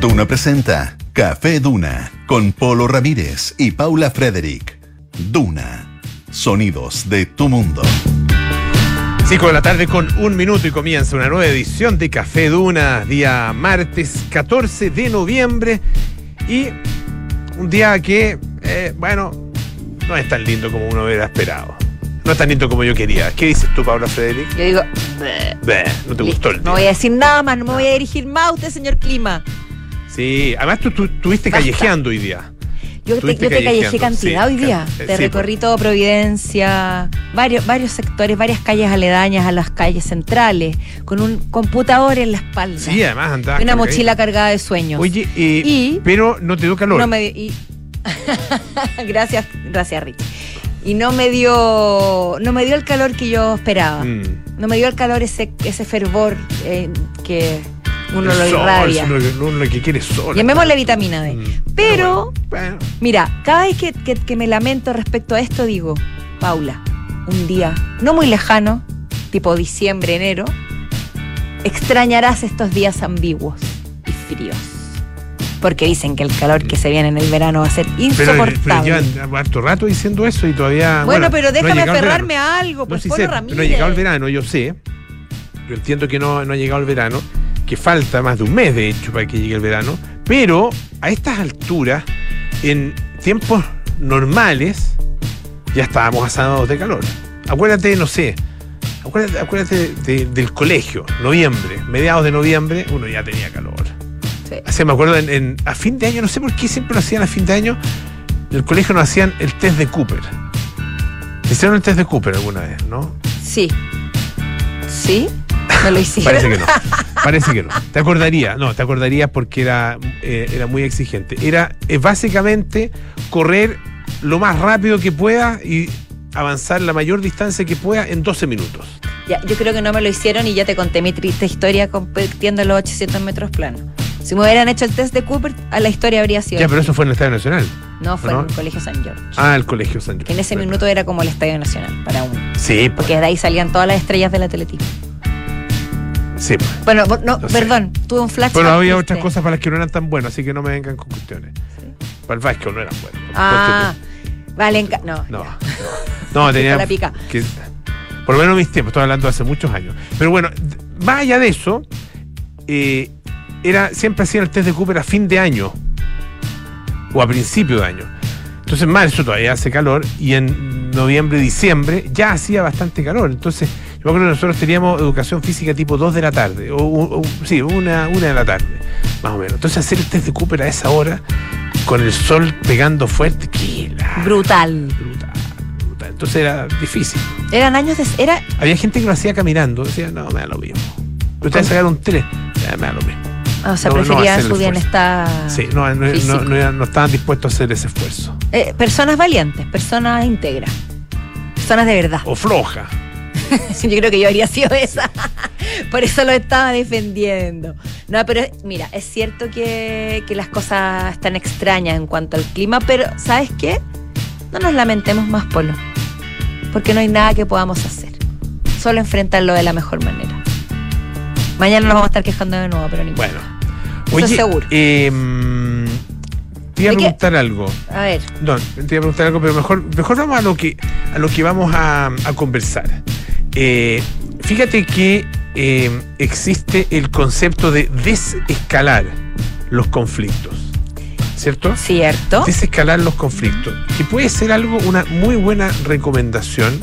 Duna presenta Café Duna con Polo Ramírez y Paula Frederick. Duna. Sonidos de tu mundo. 5 de la tarde con un minuto y comienza una nueva edición de Café Duna, día martes 14 de noviembre y un día que, eh, bueno, no es tan lindo como uno hubiera esperado. No es tan lindo como yo quería. ¿Qué dices tú, Paula Frederick? Yo digo, Bleh, no te gustó el no día. voy a decir nada más, no me voy a dirigir más a usted, señor Clima. Sí, además tú, tú estuviste Basta. callejeando hoy día. Yo te, yo te callejé cantidad sí, hoy día. can- eh, te sí, recorrí todo Providencia, varios, varios sectores, varias calles aledañas a las calles centrales, con un computador en la espalda. Sí, además andabas y una cargadita. mochila cargada de sueños. Oye, eh, Y- pero no te dio calor. No me dio- y- gracias, gracias, Rich. Y no me dio, no me dio el calor que yo esperaba. Mm. No me dio el calor ese, ese fervor eh, que uno El lo sol, irradia. Uno, uno lo que quiere es sol. Llamémosle vitamina D. Mm. Pero, bueno, bueno. mira, cada vez que, que- que me lamento respecto a esto, digo, Paula, un día no muy lejano, tipo diciembre, enero, extrañarás estos días ambiguos y fríos. Porque dicen que el calor que se viene en el verano va a ser Pero, pero insoportable. llevan harto rato diciendo eso y todavía. bueno, pero no ha déjame el aferrarme a algo, No, pues sí Polo sé, no ha llegado el verano, yo sé. Yo entiendo que no, no ha llegado el verano, que falta más de un mes, de hecho, para que llegue el verano. Pero a estas alturas, en tiempos normales, ya estábamos asados de calor. Acuérdate, no sé, acuérdate, acuérdate de- del colegio, noviembre, mediados de noviembre, uno ya tenía calor. Sí. Así me acuerdo en, en- a fin de año, no sé por qué siempre lo hacían a fin de año. En el colegio nos hacían el test de Cooper. Hicieron el test de Cooper alguna vez, ¿no? Sí. ¿Sí? Me lo hicieron. Parece que no. Parece que no. Te acordaría, no, te acordarías porque era, eh, era muy exigente. Era eh, básicamente correr lo más rápido que pueda y avanzar la mayor distancia que pueda en 12 minutos. Ya, yo creo que no me lo hicieron y ya te conté mi triste historia compitiendo en los 800 metros planos. Si me hubieran hecho el test de Cooper, a la historia habría sido. Ya, pero eso fue en el Estadio Nacional. No, fue ¿no? en el Colegio San George. Ah, el Colegio San Que en ese minuto era como el Estadio Nacional para uno. Sí, pues, Porque de ahí salían todas las estrellas del atletismo. Sí. pues. Bueno, no, sé. perdón, tuve un flash. Pero había otras cosas para las que no eran tan buenas, así que no me vengan con cuestiones. Para el básquet no eran buenas. Ah, vale, no. No, no, no tenía la pica. que por lo menos en mis tiempos, estoy hablando de hace muchos años. Pero bueno, más allá de eso, eh, era siempre hacían el test de Cooper a fin de año o a principio de año. Entonces en marzo todavía hace calor y en noviembre, diciembre ya hacía bastante calor. Entonces yo que nosotros teníamos educación física tipo 2 de la tarde, o, o- sí, una, una de la tarde, más o menos. Entonces hacer el test de Cooper a esa hora, con el sol pegando fuerte, qué la- Brutal. brutal, brutal. Entonces era difícil. Eran años de. Era, Había gente que lo hacía caminando, decía, no, me da lo mismo. Ustedes sacaron 3, ya me da lo mismo. o sea, No, no preferían el su bienestar. Sí, no, no, no, no- no estaban dispuestos a hacer ese esfuerzo. Eh, personas valientes, personas íntegras. Personas de verdad. O floja. Yo creo que yo habría sido esa. Por eso lo estaba defendiendo. No, pero mira, es cierto que, que las cosas están extrañas en cuanto al clima, pero ¿sabes qué? No nos lamentemos más, Polo. Porque no hay nada que podamos hacer. Solo enfrentarlo de la mejor manera. Mañana nos vamos a estar quejando de nuevo, pero ni Bueno. Eso Oye, es seguro. eh, te iba a preguntar algo. A ver, No, te iba a preguntar algo, pero mejor, mejor vamos a lo que, a lo que vamos a, a conversar. Eh, fíjate que eh, existe el concepto de desescalar los conflictos. ¿Cierto? ¿cierto? desescalar los conflictos, que puede ser algo, una muy buena recomendación.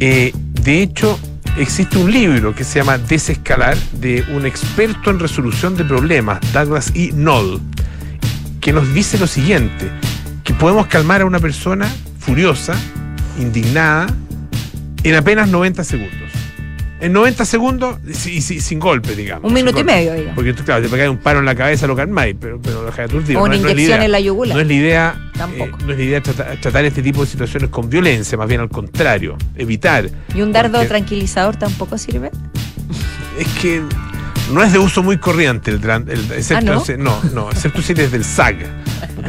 Eh, de hecho, existe un libro que se llama Desescalar de un experto en resolución de problemas, Douglas E. Knoll, que nos dice lo siguiente, que podemos calmar a una persona furiosa, indignada, en apenas 90 segundos. En 90 segundos y, y- sin golpe, digamos. Un minuto y golpe. medio, digamos. Porque tú, claro, te pegas un paro en la cabeza, lo calmáis, pero, pero lo dejáis aturdido. O una No no inyección en la yugular. No es la idea, Tampoco. eh, no es la idea tratar, tratar este tipo de situaciones con violencia, más bien al contrario, evitar. ¿Y un dardo Porque tranquilizador tampoco sirve? Es que no es de uso muy corriente el, el- excepto, ¿Ah, no? no, no, excepto si eres del SAG.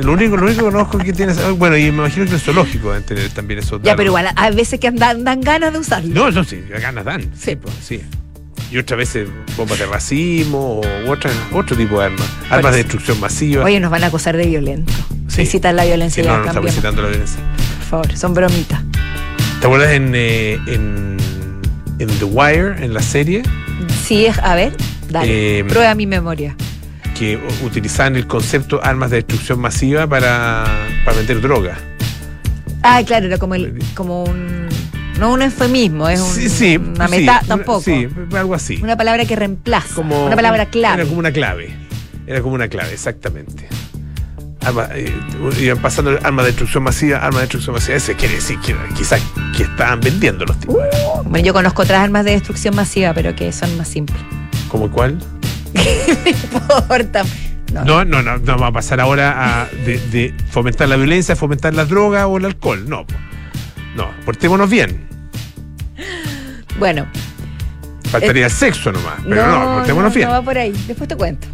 Lo único, lo único que conozco que tienes, bueno, y me imagino que el zoológico deben tener también esos Ya, pero igual, hay veces que dan, dan ganas de usarlo. No, eso sí, ganas dan. Sí. pues, sí. y otras veces bombas de racimo o otra, otro tipo de armas. Armas de destrucción masiva. Oye, nos van a acusar de violento. Sí. Visitar la violencia Sí, ya no, no estamos incitando la violencia. por favor. Son bromitas. ¿Te acuerdas en, eh, en, en The Wire, en la serie, Sí, es, a ver, dale. Eh, Prueba mi memoria. Que utilizaban el concepto armas de destrucción masiva para, para vender droga? Ah, claro, era como, el, como un. No un eufemismo, es un, sí, sí. una meta. tampoco. Sí, algo así. Una palabra que reemplaza. Como- una palabra clave. Era como una clave. Era como una clave, exactamente. Arma, eh, iban pasando armas de destrucción masiva, armas de destrucción masiva. Ese quiere decir que quizás que estaban vendiendo los tipos. Bueno, yo conozco otras armas de destrucción masiva, pero que son más simples. ¿Como cuál? No importa. No, No, no, no, no va a pasar ahora a de, de fomentar la violencia, fomentar la droga o el alcohol. No, no, portémonos bien. Bueno, Faltaría el sexo nomás, pero no, portémonos no, bien. no va por ahí. Después te cuento.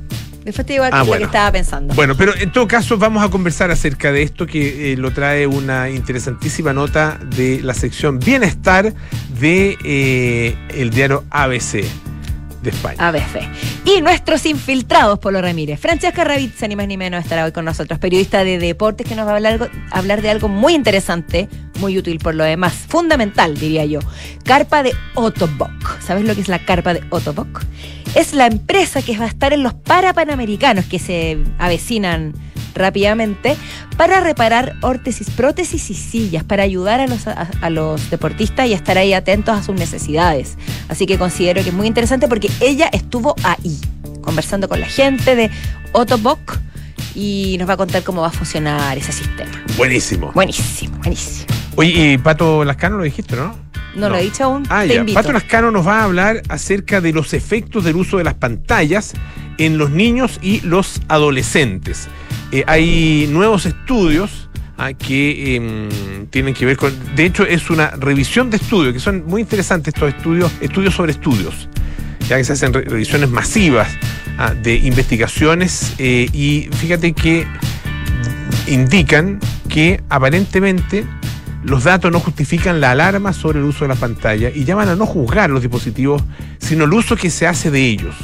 Después te digo Ah, lo bueno. que estaba pensando. Bueno, pero en todo caso vamos a conversar acerca de esto que eh, lo trae una interesantísima nota de la sección Bienestar de eh, el diario ABC de España. ABC. Y nuestros infiltrados, Polo Ramírez. Francesca Ravizza, ni más ni menos, estará hoy con nosotros, periodista de deportes, que nos va a hablar, de algo muy interesante, muy útil por lo demás, fundamental, diría yo. Carpa de Otobok. ¿Sabes lo que es la carpa de Otobok? Es la empresa que va a estar en los Parapanamericanos que se avecinan rápidamente para reparar órtesis, prótesis y sillas, para ayudar a los, a, a los deportistas y estar ahí atentos a sus necesidades. Así que considero que es muy interesante porque ella estuvo ahí, conversando con la gente de Otobok y nos va a contar cómo va a funcionar ese sistema. Buenísimo. Buenísimo, buenísimo. Oye, y Pato Lascano lo dijiste, ¿no? No, lo he dicho aún, Ah, te ya. invito. Pato Lascano nos va a hablar acerca de los efectos del uso de las pantallas en los niños y los adolescentes. Eh, hay nuevos estudios ah, que em, tienen que ver con. De hecho, es una revisión de estudios, que son muy interesantes estos estudios, estudios sobre estudios. Ya que se hacen re- revisiones masivas ah, de investigaciones eh, y fíjate que indican que aparentemente los datos no justifican la alarma sobre el uso de la pantalla y llaman a no juzgar los dispositivos, sino el uso que se hace de ellos.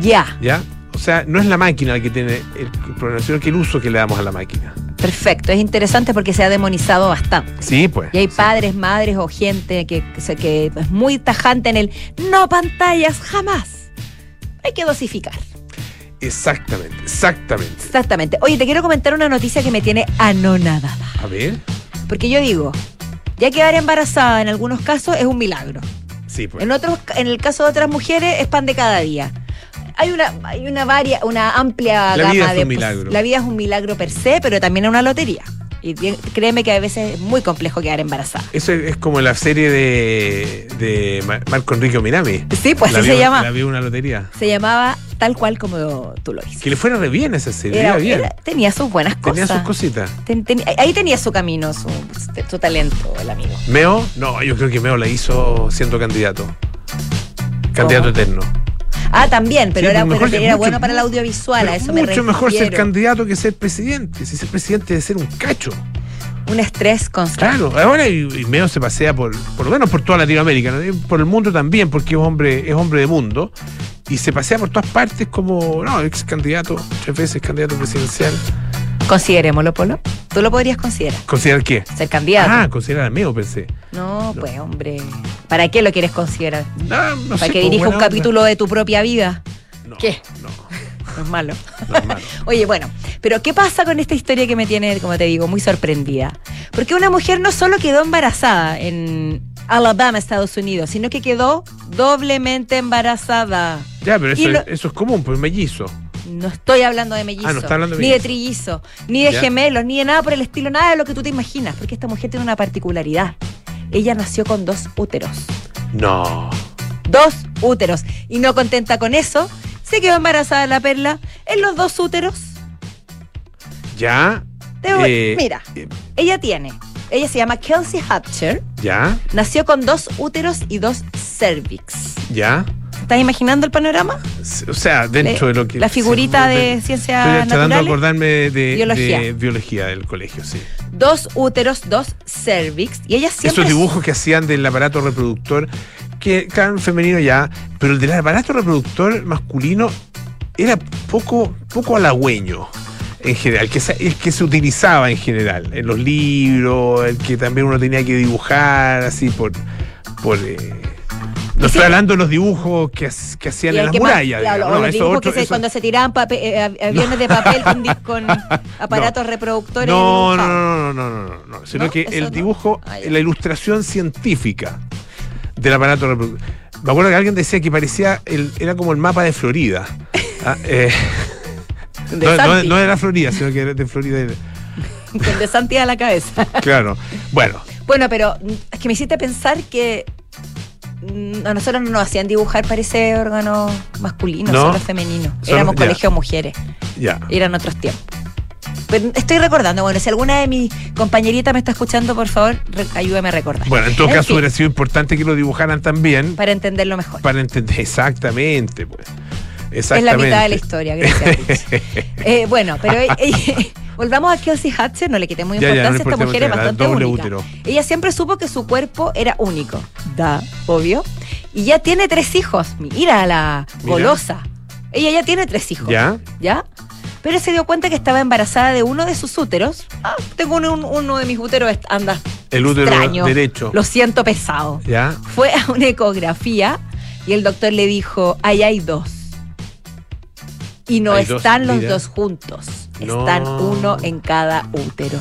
Ya, ¿Ya? O sea, no es la máquina la que tiene el, problema, sino que el uso que le damos a la máquina. perfecto. Es interesante porque se ha demonizado bastante. Sí, pues. Y hay sí. padres, madres o gente que, que, se- que es muy tajante en el no pantallas jamás. Hay que dosificar. Exactamente, exactamente. Exactamente. Oye, te quiero comentar una noticia que me tiene anonadada. A ver. Porque yo digo, ya quedar embarazada en algunos casos es un milagro. Sí, pues. En otros, en el caso de otras mujeres, es pan de cada día. Hay una, hay una varia, una amplia La gama vida es de un milagro. La vida es un milagro per se, pero también es una lotería. Y bien- créeme que a veces es muy complejo quedar embarazada. Eso es como la serie de, de Ma- Marco Enrique Ominami. Sí, pues así se llama. La vi una lotería. Se llamaba tal cual como tú lo dices. Que le fuera re bien esa serie. Era- iba bien. era- tenía sus buenas cosas. Tenía sus cositas. Ten- ten- ahí tenía su camino, su, su talento, el amigo. Meo, no, yo creo que Meo la hizo siendo candidato. Candidato eterno. Ah, también, pero Sí, era, mejor era mucho- bueno para el audiovisual, a eso me mucho mejor ser candidato que ser presidente. Si ser presidente debe ser un cacho. Un estrés constante. Claro, ahora y, y Meo se pasea por, por lo menos por toda Latinoamérica, por el mundo también, porque es hombre, es hombre de mundo. Y se pasea por todas partes como, no, ex candidato, tres veces candidato presidencial. Considerémoslo, Polo. Tú lo podrías considerar. ¿Considerar qué? Ser candidato. Ah, considerar a Meo, pensé. no, pues, hombre. ¿Para qué lo quieres considerar? No, no ¿Para sé, que como dirija un onda. capítulo de tu propia vida? No, ¿Qué? No, No es malo. no es malo. Oye, bueno, pero ¿qué pasa con esta historia que me tiene, como te digo, muy sorprendida? Porque una mujer no solo quedó embarazada en Alabama, Estados Unidos, sino que quedó doblemente embarazada. Ya, pero eso, lo- es, eso es común, pues mellizo. No estoy hablando de mellizo, Ah, no está hablando de ni de trillizo, ni de Ya. gemelos, ni de nada por el estilo, nada de lo que tú te imaginas, porque esta mujer tiene una particularidad. Ella nació con dos úteros. No. Dos úteros. Y no contenta con eso, se quedó embarazada la perla en los dos úteros. Ya. Te voy- eh, mira, eh, ella tiene. Ella se llama Kelsey Hatcher. ya, Nació con dos úteros y dos cervix. ya. ¿Estás imaginando el panorama? O sea, dentro de lo que. la figurita sí, de Estoy ciencias tratando de naturales. acordarme de Biología. de biología del colegio, sí. Dos úteros, dos cervix. Y ella siempre. Esos dibujos que hacían del aparato reproductor que claro, femenino ya, pero el del aparato reproductor masculino era poco, poco halagüeño en general, que se- el que se utilizaba en general, en los libros, el que también uno tenía que dibujar así por... por eh, no estoy hablando de los dibujos que, que hacían en las murallas. claro, no, los eso dibujos otro- que se- eso- cuando se tiraban eh, av- aviones de papel con, aparatos reproductores. No, no, no, no, no, no, no, sino ¿No? que Eso el dibujo, Ah, la ilustración científica del aparato reproductor. Me acuerdo que alguien decía que parecía, el, era como el mapa de Florida. Ah, eh, no, era Florida, sino que era de Florida. con de Santi a la cabeza. Claro. Bueno, Bueno, pero es que me hiciste pensar que a nosotros no nos hacían dibujar para ese órgano masculino, No. solo femenino. Éramos ya. colegio de mujeres. ya. Eran otros tiempos. Pero estoy recordando, bueno, si alguna de mis compañeritas me está escuchando, por favor, ayúdame a recordar. Bueno, en todo En caso fin. hubiera sido importante que lo dibujaran también Para entenderlo mejor. para entender exactamente, pues. Es la mitad de la historia, gracias. Eh, bueno, pero eh, eh, volvamos a Kelsey Hatcher, no le quitemos Ya, ya, no le importancia, esta mujer es bastante única. útero. Ella siempre supo que su cuerpo era único. Da, obvio. Y ya tiene tres hijos. Mira la Mira. golosa. Ella ya tiene tres hijos. ¿Ya? ¿Ya? Pero se dio cuenta que estaba embarazada de uno de sus úteros. Ah, tengo uno, un- uno de mis úteros, anda. El útero extraño. derecho. Lo siento pesado. ¿Ya? Fue a una ecografía y el doctor le dijo, ahí hay dos. Y no Hay dos, están los mira. dos juntos. No. Están uno en cada útero.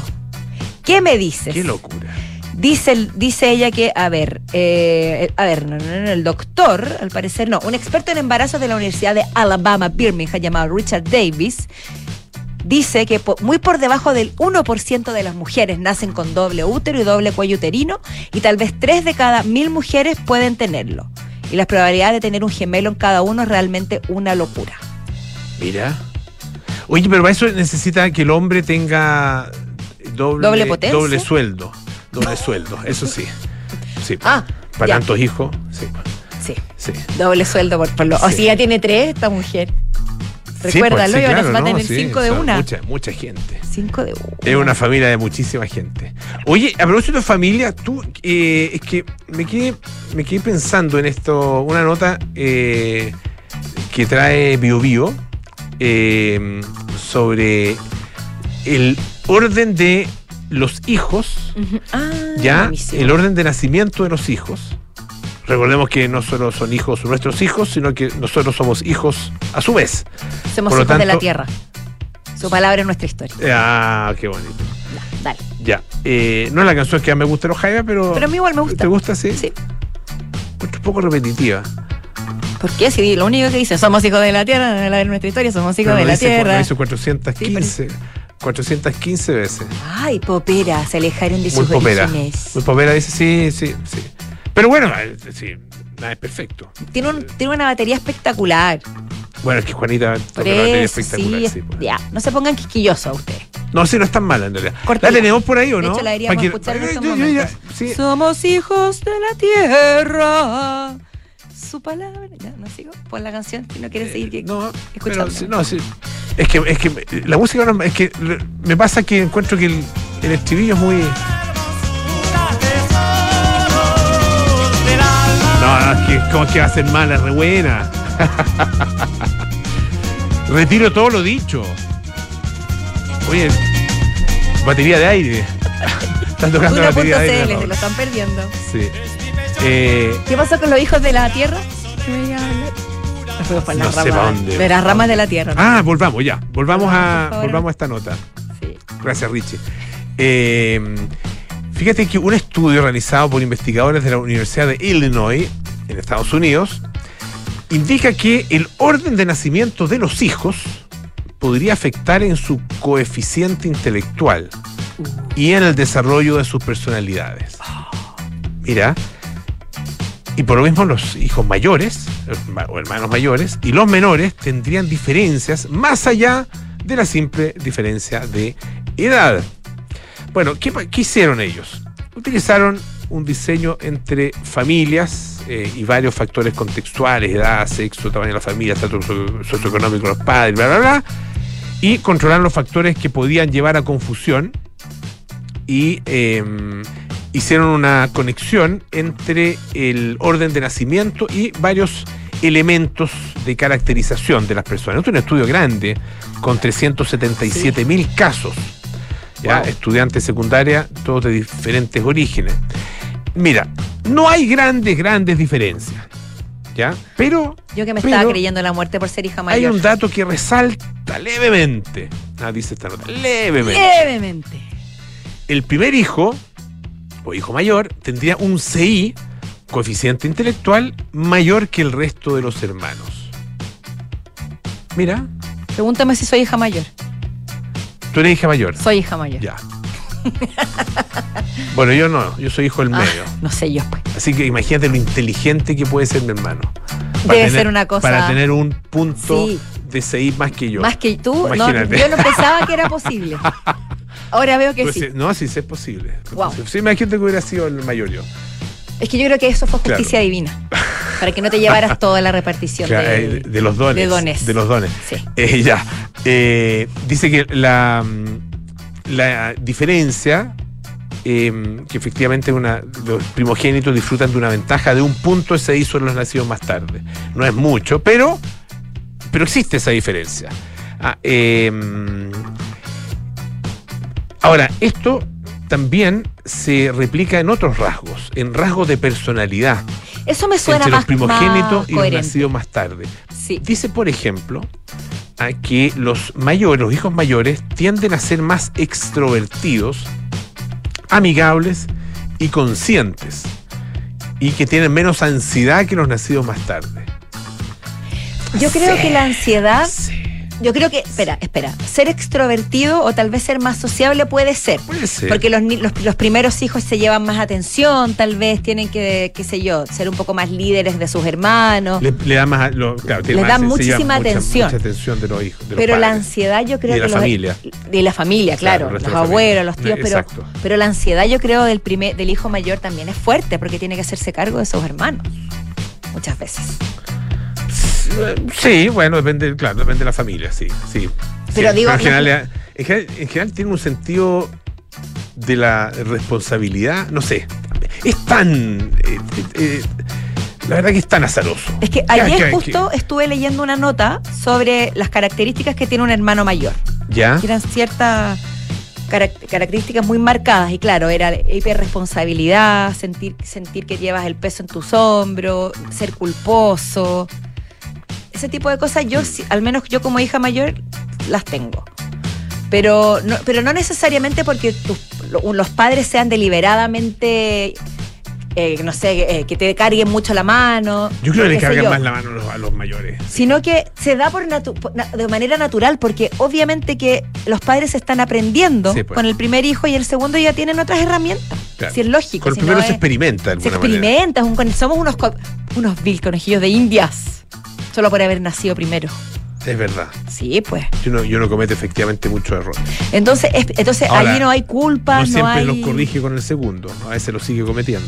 ¿Qué me dices? Qué locura. Dice, dice ella que, a ver, eh, a ver, no, no, no, el doctor, al parecer no, un experto en embarazos de la Universidad de Alabama, Birmingham, llamado Richard Davis, dice que muy por debajo del 1% de las mujeres nacen con doble útero y doble cuello uterino y tal vez 3 de cada mil mujeres pueden tenerlo. Y las probabilidades de tener un gemelo en cada uno es realmente una locura. Mira. Oye, pero para eso necesita que el hombre tenga doble, ¿Doble potencia? doble sueldo. Doble sueldo, eso sí. Sí. Ah, para ya. tantos hijos, sí. Sí, sí. doble sueldo por, por lo. O Sí. si ya tiene tres, esta mujer. Sí, Recuérdalo, pues, sí, y ahora claro, va a no, tener sí, cinco de una. Mucha, mucha gente. Cinco de una. Es una familia de muchísima gente. Oye, a propósito de familia, tú, eh, es que me quedé, me quedé pensando en esto, una nota eh, que trae Bio Bio eh, sobre el orden de los hijos. Ah, ya, buenísimo. el orden de nacimiento de los hijos. Recordemos que no solo son hijos nuestros hijos, sino que nosotros somos hijos a su vez. Somos por hijos de la tanto- tierra. Su palabra es nuestra historia. Ah, qué bonito. Ya, dale. Ya. Eh, no es la canción que más me gusta los Jaivas, pero. Pero a mí igual me gusta. ¿Te gusta? Sí. Sí. Un poco repetitiva. ¿Por qué? Si lo único que dice, somos hijos de la tierra, de la- de nuestra historia, somos hijos de la dice, tierra. Lo hizo 415, 415 veces. Ay, popera, se alejaron de Muy sus popera. orígenes. Muy popera dice, sí, sí, sí. Pero bueno, eh, sí, nada es perfecto. Tiene, un- tiene una batería espectacular. Bueno, es que Juanita toca una batería espectacular. sí, sí, pues. ya. No se pongan quisquillosos ustedes. No, sí, no es tan mala en realidad. Cortila. ¿La tenemos por ahí o De no? hecho, la deberíamos Pa' que- escuchar en estos ya- sí. Somos hijos de la tierra. Su palabra. Ya, no sigo. Pon la canción si no quieres seguir. que- Eh, No, escuchando. pero no, sí. Es que, es que la música no, es que me pasa que encuentro que el, el estribillo es muy. No, no, es que como que va a ser mala, re buena. Retiro todo lo dicho. Oye, batería de aire. Están tocando la batería de aire. 1.cl, se lo están perdiendo. Sí. Eh, ¿Qué pasó con los hijos de la tierra? Nos No las sé dónde. De las ramas de la tierra. ¿no? ah, volvamos ya. Volvamos a, volvamos a esta nota. Sí. Gracias, Richie. Eh, fíjate que un estudio realizado por investigadores de la Universidad de Illinois, en Estados Unidos, indica que el orden de nacimiento de los hijos podría afectar en su coeficiente intelectual y en el desarrollo de sus personalidades. Mira, y por lo mismo los hijos mayores, o hermanos mayores, y los menores tendrían diferencias más allá de la simple diferencia de edad. Bueno, ¿qué, hicieron ellos? Utilizaron un diseño entre familias eh, y varios factores contextuales, edad, sexo, tamaño de la familia, estatus socio- socioeconómico los padres, bla, bla, bla, y controlar los factores que podían llevar a confusión y, eh, hicieron una conexión entre el orden de nacimiento y varios elementos de caracterización de las personas. Es un estudio grande, con 377 mil casos. ¿ya? Wow. Estudiantes secundaria, todos de diferentes orígenes. Mira, no hay grandes, grandes diferencias. ¿Ya? Pero Yo que me Pero- estaba creyendo la muerte por ser hija hay mayor. un dato que resalta levemente. Ah, dice esta nota. Levemente. Levemente. El primer hijo, o hijo mayor, tendría un CI, coeficiente intelectual, mayor que el resto de los hermanos. Mira, Pregúntame si soy hija mayor. tú eres hija mayor. Soy hija mayor. Ya. bueno, yo no, yo soy hijo del Ah, medio. no sé yo, pues. Así que imagínate lo inteligente que puede ser mi hermano. Debe ser una cosa- Para tener un punto Sí. de CI más que yo. Más que tú, no, yo no pensaba que era posible. Ahora veo que Pues sí. No, sí, sí es posible. Wow. Sí, imagínate que hubiera sido el mayor yo. Es que yo creo que eso fue Claro. justicia divina. Para que no te llevaras toda la repartición Claro, de, eh, de los dones. de dones. De los dones. Sí. Eh, ya. Eh, dice que la, mm, la diferencia, eh, que efectivamente una, los primogénitos disfrutan de una ventaja de un punto SI sobre los nacidos más tarde. No es mucho, pero, pero existe esa diferencia. Ah, eh, ahora, esto también se replica en otros rasgos, en rasgos de personalidad Eso me suena entre más, los primogénitos más y los nacidos más tarde. Sí. Dice, por ejemplo, a que los mayores, los hijos mayores, tienden a ser más extrovertidos, amigables y conscientes. Y que tienen menos ansiedad que los nacidos más tarde. Yo creo que la ansiedad, Sí, yo creo que, espera, espera, ser extrovertido o tal vez ser más sociable puede ser. puede ser. Porque los, los, los primeros hijos se llevan más atención, tal vez tienen que, qué sé yo, ser un poco más líderes de sus hermanos. le, le da más, lo- claro, dan lleva muchísima atención. Mucha atención de los hijos. de los pero la ansiedad yo creo Y de que la los- familia. de la familia, Claro, los de la abuelos, los tíos, pero, exacto. pero la ansiedad yo creo del primer, del hijo mayor también es fuerte porque tiene que hacerse cargo de sus hermanos. Muchas veces. Sí, bueno, depende, claro, depende de la familia, sí, sí. Pero Sí, digo, en, general, la- en, general, en general tiene un sentido de la responsabilidad, no sé, es tan, eh, eh, la verdad que es tan azaroso. Es que ayer justo estuve leyendo una nota sobre las características que tiene un hermano mayor. ¿Ya? eran ciertas carac- características muy marcadas. Y claro, era hiperresponsabilidad, sentir, sentir que llevas el peso en tus hombros, ser culposo. Ese tipo de cosas, yo, sí- al menos yo como hija mayor, las tengo. Pero no, pero no necesariamente porque tus- lo- los padres sean deliberadamente, eh, no sé, eh, que te carguen mucho la mano. Yo creo que le cargan más la mano a los, a los mayores. sino que se da por natu- por na- de manera natural, porque obviamente que los padres están aprendiendo Sí, pues. con el primer hijo y el segundo ya tienen otras herramientas. Claro. Si es lógico. Con el si no primero es- se experimenta de se manera. experimenta, es un somos unos, co- unos vil conejillos de indias, solo por haber nacido primero. Es verdad. Sí, pues. Yo no, yo no comete efectivamente muchos errores. Entonces, es- entonces Ahora, allí no hay No culpas, no, siempre hay... los corrige con el segundo, a veces lo sigue cometiendo.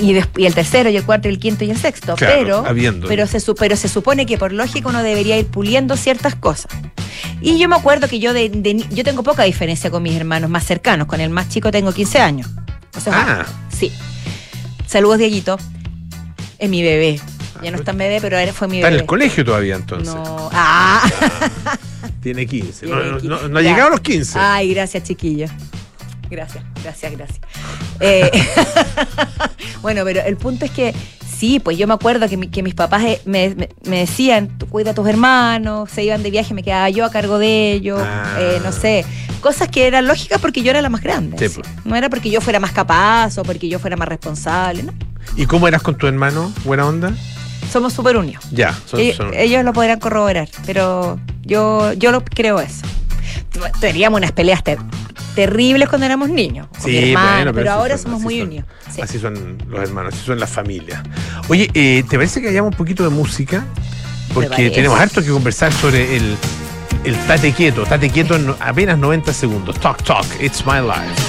Y, y el tercero, y el cuarto, y el quinto, y el sexto. Claro, pero, pero, se, pero se supone que por lógica uno debería ir puliendo ciertas cosas. Y yo me acuerdo que yo de, yo tengo poca diferencia con mis hermanos más cercanos. Con el más chico tengo 15 años. O sea, Ah. sí. Saludos, Dieguito. Es mi bebé. Ya no Ah, está en bebé, pero fue mi Está en bebé. el colegio todavía entonces. No. Ah. Tiene 15. No, Tiene no, qui- no- no ha llegado a los 15. Ay, gracias, chiquillo. Gracias, gracias, gracias. Eh, bueno, pero el punto es que sí, pues yo me acuerdo que, mi- que mis papás eh, me, me- me decían, tú cuida a tus hermanos, se iban de viaje, me quedaba yo a cargo de ellos, Ah. eh, no sé, cosas que eran lógicas porque yo era la más grande. Sí. pues. No era porque yo fuera más capaz o porque yo fuera más responsable, ¿no? ¿Y cómo eras con tu hermano? ¿Buena onda? Somos súper unidos. Ya, son, Ellos, son- ellos lo podrán corroborar, pero yo, yo lo creo eso. Teníamos unas peleas ter- terribles cuando éramos niños. con mi hermano, bueno, pero, así ahora son, somos muy unidos. Sí. Así son los hermanos, así son las familias. Oye, eh, ¿te parece que hayamos un poquito de música? Porque tenemos harto que conversar sobre el, el tate quieto. Tate quieto en apenas 90 segundos. Talk, talk, it's my life.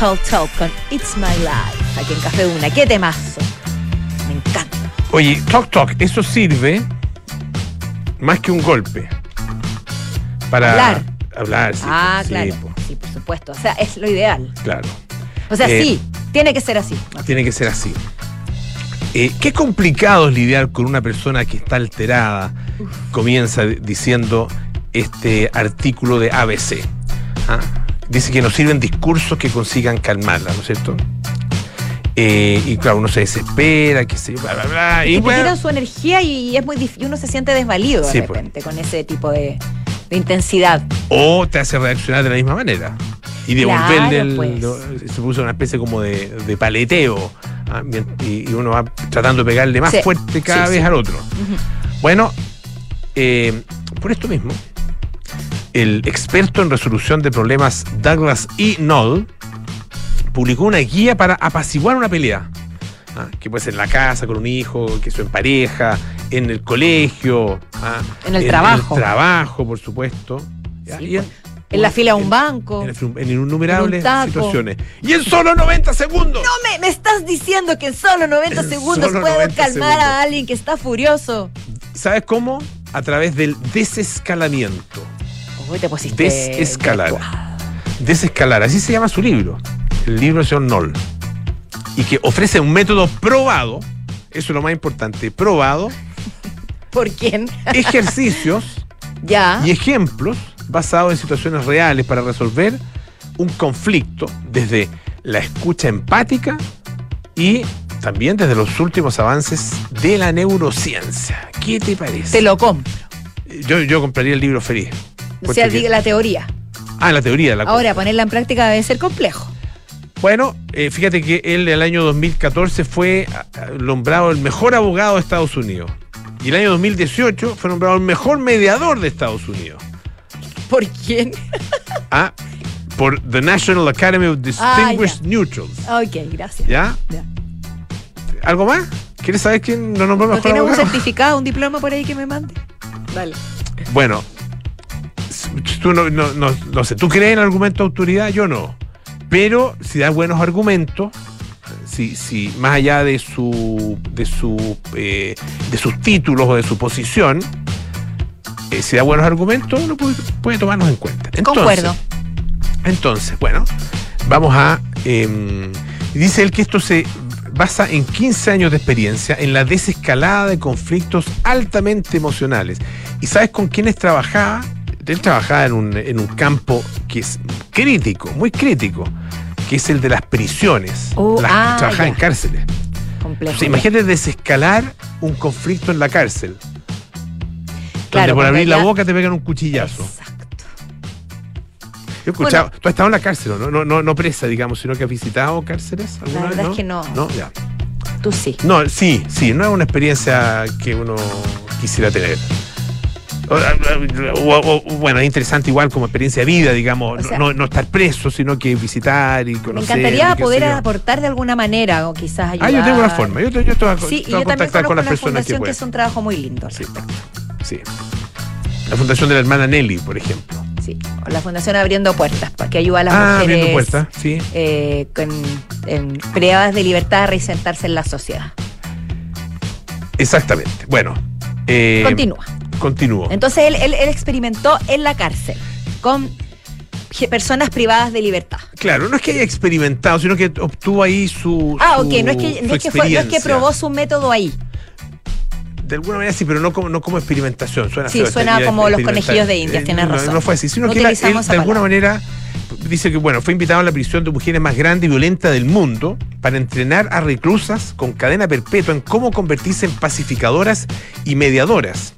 Talk Talk con It's My Life aquí en Café Duna. ¡Qué temazo! Me encanta. Oye, Talk Talk, eso sirve más que un golpe. Para Hablar. Hablar, sí. ah, sí, claro. po, Sí, por supuesto. O sea, es lo ideal. claro. O sea, Eh, sí, tiene que ser así. Tiene que ser así. Eh, qué complicado es lidiar con una persona que está alterada. Comienza di- diciendo este artículo de ABC. ¿ah? Dice que no sirven discursos que consigan calmarla, ¿no es cierto? Eh, y claro, uno se desespera, que se bla, bla, bla. Y te bueno, tiran su energía y es muy dif- y uno se siente desvalido de Sí, pues. repente con ese tipo de, de intensidad. o te hace reaccionar de la misma manera. Y devolverle Claro, el- pues. lo- se puso una especie como de, de paleteo. ¿ah? Y, y uno va tratando de pegarle más Sí, fuerte cada sí, vez al otro. Bueno, eh, por esto mismo, el experto en resolución de problemas Douglas E. Knoll publicó una guía para apaciguar una pelea. ¿ah? Que puede ser en la casa, con un hijo, que eso en pareja, en el colegio, ¿ah? En el trabajo. En el trabajo, por supuesto. ¿ya? Sí, Y pues. En la fila de un banco. En, innumerables En situaciones. Y en solo 90 segundos. No me, me estás diciendo que en solo 90 En segundos solo puedo 90 calmar segundos. a alguien que está furioso. ¿Sabes cómo? A través del desescalamiento. Uy, te pusiste. Desescalar. Desescalar, así se llama su libro. El libro del señor Knoll. Y que ofrece un método probado, eso es lo más importante, probado, ¿Por quién? ejercicios ya. y ejemplos basados en situaciones reales para resolver un conflicto desde la escucha empática y también desde los últimos avances de la neurociencia. ¿Qué te parece? Te lo compro. Yo, yo compraría el libro feliz. O sea, diga la teoría. Ah, la teoría. La Ahora, ponerla en práctica debe ser complejo. Bueno, eh, fíjate que él en el año 2014 fue ah, ah, nombrado el mejor abogado de Estados Unidos. Y el año 2018 fue nombrado el mejor mediador de Estados Unidos. ¿Por quién? Ah, por The National Academy of Distinguished Ah, Neutrals. Ok, gracias. ¿Ya? Ya. ¿Algo más? ¿Quieres saber quién lo nombró ¿No mejor tienes un abogado? certificado, un diploma por ahí que me mande? Dale. Bueno, tú no, no, no, no sé, ¿tú crees en el argumento de autoridad? Yo no. Pero si da buenos argumentos, si, si más allá de su de su eh, de sus títulos o de su posición, eh, si da buenos argumentos, uno puede, puede tomarnos en cuenta. Entonces, Concuerdo. Entonces, bueno, vamos a. eh, dice él que esto se basa en 15 años de experiencia en la desescalada de conflictos altamente emocionales. ¿Y sabes con quiénes trabajaba? Él trabajaba en un, en un campo que es crítico, muy crítico, que es el de las prisiones. Oh, Las- ah, trabajaba ya. en cárceles. Complejo. O sea, imagínate desescalar un conflicto en la cárcel. Claro, donde por abrir la boca te pegan un cuchillazo. Exacto. Yo he escuchado, tú has estado en la cárcel, ¿no? No, no, no presa, digamos, sino que has visitado cárceles alguna La vez, verdad es que no. No, ya. Tú sí. No, sí, sí, no es una experiencia que uno quisiera tener. O- o- o- bueno, es interesante igual como experiencia de vida, digamos, sea- no, no estar preso, sino que visitar y conocer. Me encantaría poder yo. aportar de alguna manera o quizás ayudar. Ah, yo tengo una forma. Yo yo voy a, Sí, a yo contactar con las una personas que que, es un trabajo muy lindo. Sí. Sí. La fundación de la hermana Nelly, por ejemplo. Sí. O la Fundación Abriendo Puertas, para que ayuda a las ah, mujeres abriendo puertas, sí. eh, con en privadas de libertad a reinsertarse en la sociedad. Exactamente. Bueno. eh, Continúa. Continúo. Entonces él, él- él experimentó en la cárcel con personas privadas de libertad. Claro, no es que haya experimentado, sino que obtuvo ahí su. Ah, su- ok, no es que, no es que, fue- no es que probó su método ahí. De alguna manera sí, pero no como, no como experimentación. Suena Sí, feo esta suena como los conejillos de Indias, Eh, tienes no, razón. No fue así, sino No que él, de alguna manera dice que bueno, fue invitado a la prisión de mujeres más grande y violenta del mundo para entrenar a reclusas con cadena perpetua en cómo convertirse en pacificadoras y mediadoras.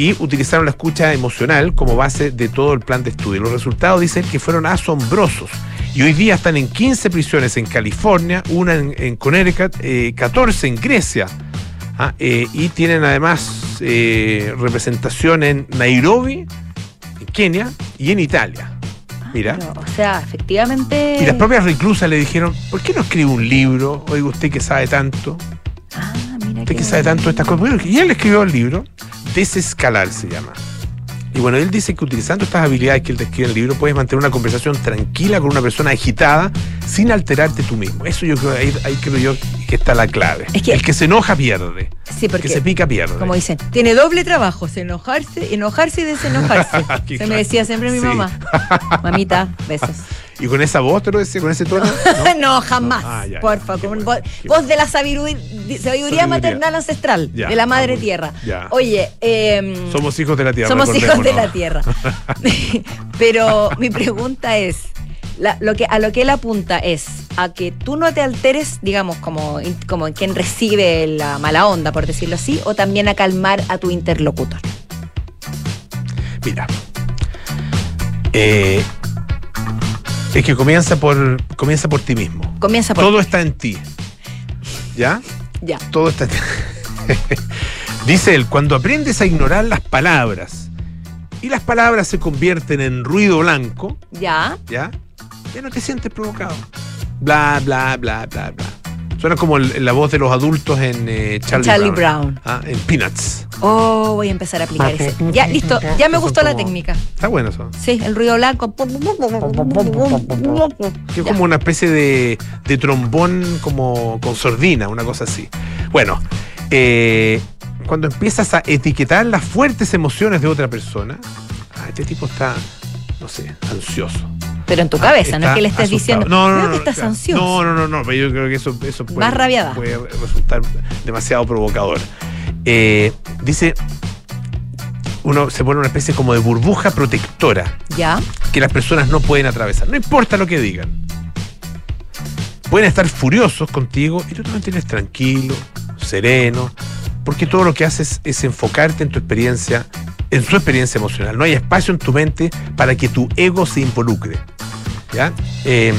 Y utilizaron la escucha emocional como base de todo el plan de estudio. Los resultados dicen que fueron asombrosos. Y hoy día están en 15 prisiones en California, una en, en Connecticut, eh, 14 en Grecia. Ah, eh, y tienen además eh, representación en Nairobi, en Kenia y en Italia. Mira. Pero, o sea, efectivamente. Y las propias reclusas le dijeron, ¿por qué no escribe un libro? Oiga, usted que sabe tanto, Ah, mira usted que sabe tanto de estas cosas. Bueno, y él escribió el libro, Desescalar se llama. Y bueno, él dice que utilizando estas habilidades que él describe en el libro, puedes mantener una conversación tranquila con una persona agitada sin alterarte tú mismo. Eso yo creo, ahí, ahí creo yo que está la clave. Es que- el que se enoja pierde. Sí, El porque que se pica pierde. como dicen, tiene doble trabajo, se enojarse, enojarse y desenojarse. Se me decía siempre mi mamá. Mamita, besos. ¿Y con esa voz te lo decía, con ese tono? No, jamás. Ah, ya, porfa, qué con bueno, voz, de la sabiduría, sabiduría maternal ancestral, Ya, de la madre ah, tierra. Oye, em, Somos hijos de la tierra. somos hijos de la tierra. Pero mi pregunta es, la- lo que, a lo que él apunta es a que tú no te alteres, digamos, como, como quien recibe la mala onda, por decirlo así, o también a calmar a tu interlocutor. Mira. Eh, es que comienza por, comienza por ti mismo. Comienza por... Todo está en ti. ¿Ya? Ya. Todo está en ti. Dice él, cuando aprendes a ignorar las palabras y las palabras se convierten en ruido blanco, Ya. ¿ya? Ya no te sientes provocado. Bla, bla, bla, bla, bla. Suena como el- la voz de los adultos en eh, Charlie, Charlie Brown. Brown. Ah, en Peanuts. Oh, voy a empezar a aplicar ese. Ya, listo. Ya me gustó la técnica. Está bueno eso. Sí, el ruido blanco. Que es como una especie de, de trombón como con sordina, una cosa así. Bueno, eh, cuando empiezas a etiquetar las fuertes emociones de otra persona, ah, este tipo está, no sé, ansioso. Pero en tu Ah, cabeza, no es que le estés asustado. diciendo. No, no, Creo no, que estás claro. ansioso. No, no, no, no, pero yo creo que eso, eso puede, Más rabiada. puede resultar demasiado provocador. Eh, dice, uno se pone una especie como de burbuja protectora Ya. que las personas no pueden atravesar. No importa lo que digan. Pueden estar furiosos contigo y tú te mantienes tranquilo, sereno, porque todo lo que haces es enfocarte en tu experiencia, en su experiencia emocional. No hay espacio en tu mente para que tu ego se involucre. ¿Ya? Em,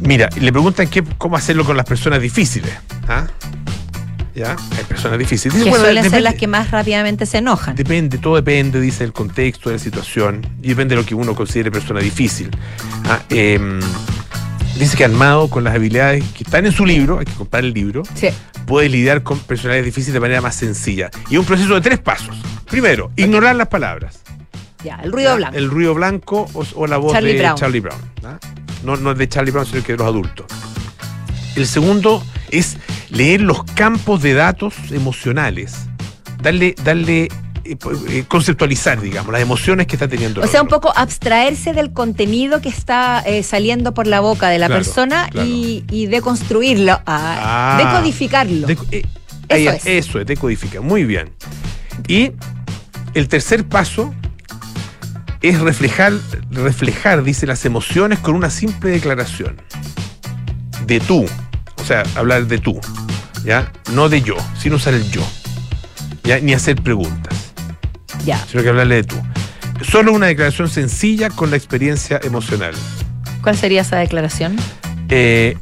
mira, le preguntan qué, cómo hacerlo con las personas difíciles. ¿ah? ¿Ya? Hay personas difíciles. Dice, Que bueno, suelen ser depende- las que más rápidamente se enojan. Depende, todo depende, dice el contexto de la situación y depende de lo que uno considere persona difícil. Ah, em, dice que armado con las habilidades que están en su libro, hay que comprar el libro, Sí. puede lidiar con personalidades difíciles de manera más sencilla. Y un proceso de tres pasos. Primero, ignorar las palabras. Ya, el ruido ¿ya? blanco. El ruido blanco o, o la voz Charlie de Brown. Charlie Brown. No, no es de Charlie Brown, sino que de los adultos. El segundo es leer los campos de datos emocionales. Darle, darle eh, eh, conceptualizar, digamos, las emociones que está teniendo. O sea, un poco abstraerse del contenido que está eh, saliendo por la boca de la Claro, persona claro. Y, y deconstruirlo, ah, Ah. decodificarlo. Deco- eh, Eso es. Eso es, decodifica. Muy bien. Y el tercer paso es reflejar, reflejar, dice, las emociones con una simple declaración. De tú. O sea, hablar de tú. ¿Ya? No de yo, sin usar el yo. ¿Ya? Ni hacer preguntas, Ya. sino que hablarle de tú. Solo una declaración sencilla con la experiencia emocional. ¿Cuál sería esa declaración? Eh,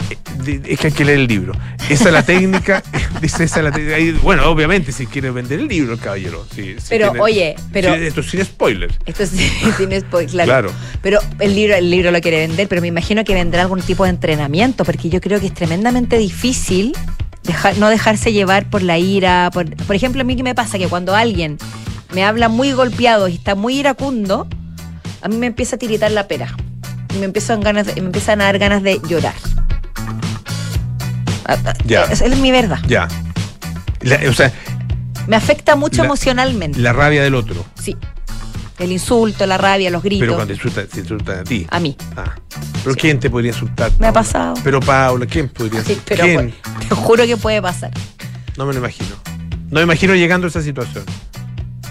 de- es que hay que leer el libro. Esa es la técnica. dice esa es la técnica. Bueno, obviamente, si quiere vender el libro, el caballero. si- si Pero, tiene- oye, pero- si- esto sin spoiler. Esto sí, tiene spoiler, claro. Claro. Pero el libro, el libro lo quiere vender, pero me imagino que vendrá algún tipo de entrenamiento, porque yo creo que es tremendamente difícil dejar, no dejarse llevar por la ira. Por, por ejemplo, a mí que me pasa que cuando alguien me habla muy golpeado y está muy iracundo, a mí me empieza a tiritar la pera. Y me empiezan, ganas de- me empiezan a dar ganas de llorar. Ah, ah, Ya. Es, es mi verdad. Ya. La- o sea, Me afecta mucho La- emocionalmente. la rabia del otro. Sí. El insulto, la rabia, los gritos. Pero cuando insultan, te insultan a ti. A mí. Ah. Pero ¿quién te podría insultar? Me ha pasado. Pero Paula, ¿quién podría Sí, pero ¿Quién? pues, te juro que puede pasar. No me lo imagino. No me imagino llegando a esa situación.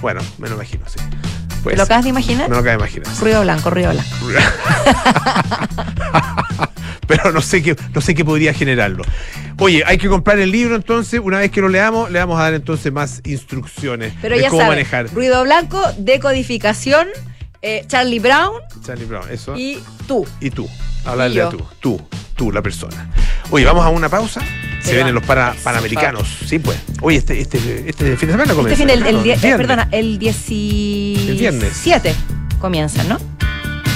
Bueno, me lo imagino, sí. Pues, ¿Te lo acabas de imaginar? Me lo acabo de imaginar. Ruido blanco, ruido blanco. pero no sé qué, no sé qué podría generarlo. Oye, hay que comprar el libro entonces, una vez que lo leamos, le vamos a dar entonces más instrucciones Pero de ya cómo manejar. ruido blanco, decodificación, eh, Charlie Brown Charlie Brown, eso. Y, y tú. tú, hablarle Y a tú, tú, tú, la persona. Oye, vamos a una pausa. Se Pero vienen los para, panamericanos, sí, pues. Oye, este, este, este fin de semana Este comienza. fin, el, el eh, Viernes. perdona, el 17 El viernes. comienza, ¿no?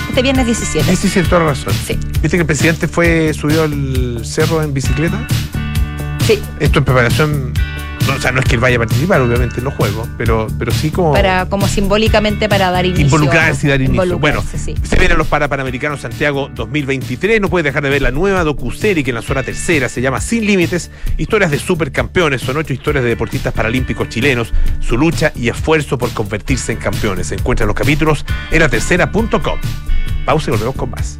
Este viernes 17. Sí, sí, sí, toda la razón. Sí, ¿Viste que el presidente fue, subió al cerro en bicicleta? sí. Esto en preparación o sea, no es que él vaya a participar, obviamente no juego, pero, pero sí como. Para, como simbólicamente para dar inicio. Involucrarse y dar inicio. Bueno, sí. se vienen los Parapanamericanos Santiago 2023. No puedes dejar de ver la nueva docuserie que en la zona tercera se llama Sin Límites. Historias de supercampeones. Son ocho historias de deportistas paralímpicos chilenos, su lucha y esfuerzo por convertirse en campeones. Se encuentran los capítulos en la tercera.com. Pausa y volvemos con más.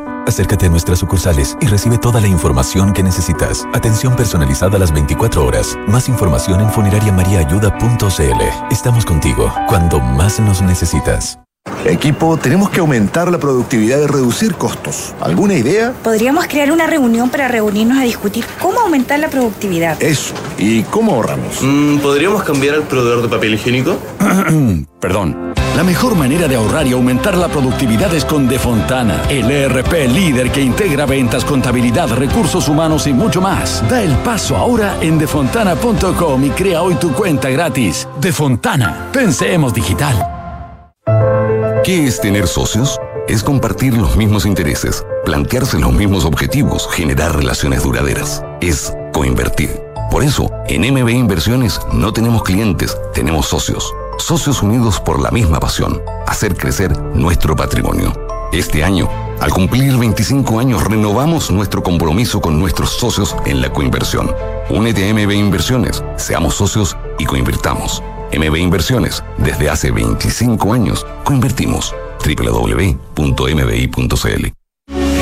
Acércate a nuestras sucursales y recibe toda la información que necesitas. Atención personalizada a las 24 horas. Más información en funerariamariaayuda.cl. Estamos contigo cuando más nos necesitas. Equipo, tenemos que aumentar la productividad y reducir costos. ¿Alguna idea? Podríamos crear una reunión para reunirnos a discutir cómo aumentar la productividad. Eso. ¿Y cómo ahorramos? Mm, ¿Podríamos cambiar el proveedor de papel higiénico? Perdón. La mejor manera de ahorrar y aumentar la productividad es con Defontana, el ERP líder que integra ventas, contabilidad, recursos humanos y mucho más. Da el paso ahora en defontana.com y crea hoy tu cuenta gratis. Defontana, pensemos digital. ¿Qué es tener socios? Es compartir los mismos intereses, plantearse los mismos objetivos, generar relaciones duraderas. Es coinvertir. Por eso, en MB Inversiones no tenemos clientes, tenemos socios socios unidos por la misma pasión, hacer crecer nuestro patrimonio. Este año, al cumplir 25 años, renovamos nuestro compromiso con nuestros socios en la coinversión. Únete MB Inversiones, seamos socios y coinvirtamos. MB Inversiones, desde hace 25 años, coinvertimos. www.mbi.cl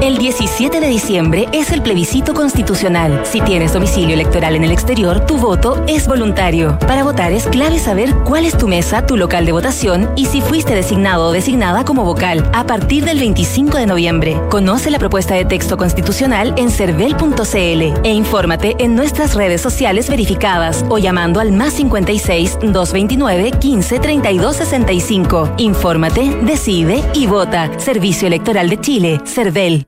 El 17 de diciembre es el plebiscito constitucional. Si tienes domicilio electoral en el exterior, tu voto es voluntario. Para votar es clave saber cuál es tu mesa, tu local de votación y si fuiste designado o designada como vocal a partir del 25 de noviembre. Conoce la propuesta de texto constitucional en cervel.cl e infórmate en nuestras redes sociales verificadas o llamando al más 56 229 15 32 65. Infórmate, decide y vota. Servicio Electoral de Chile, CERVEL.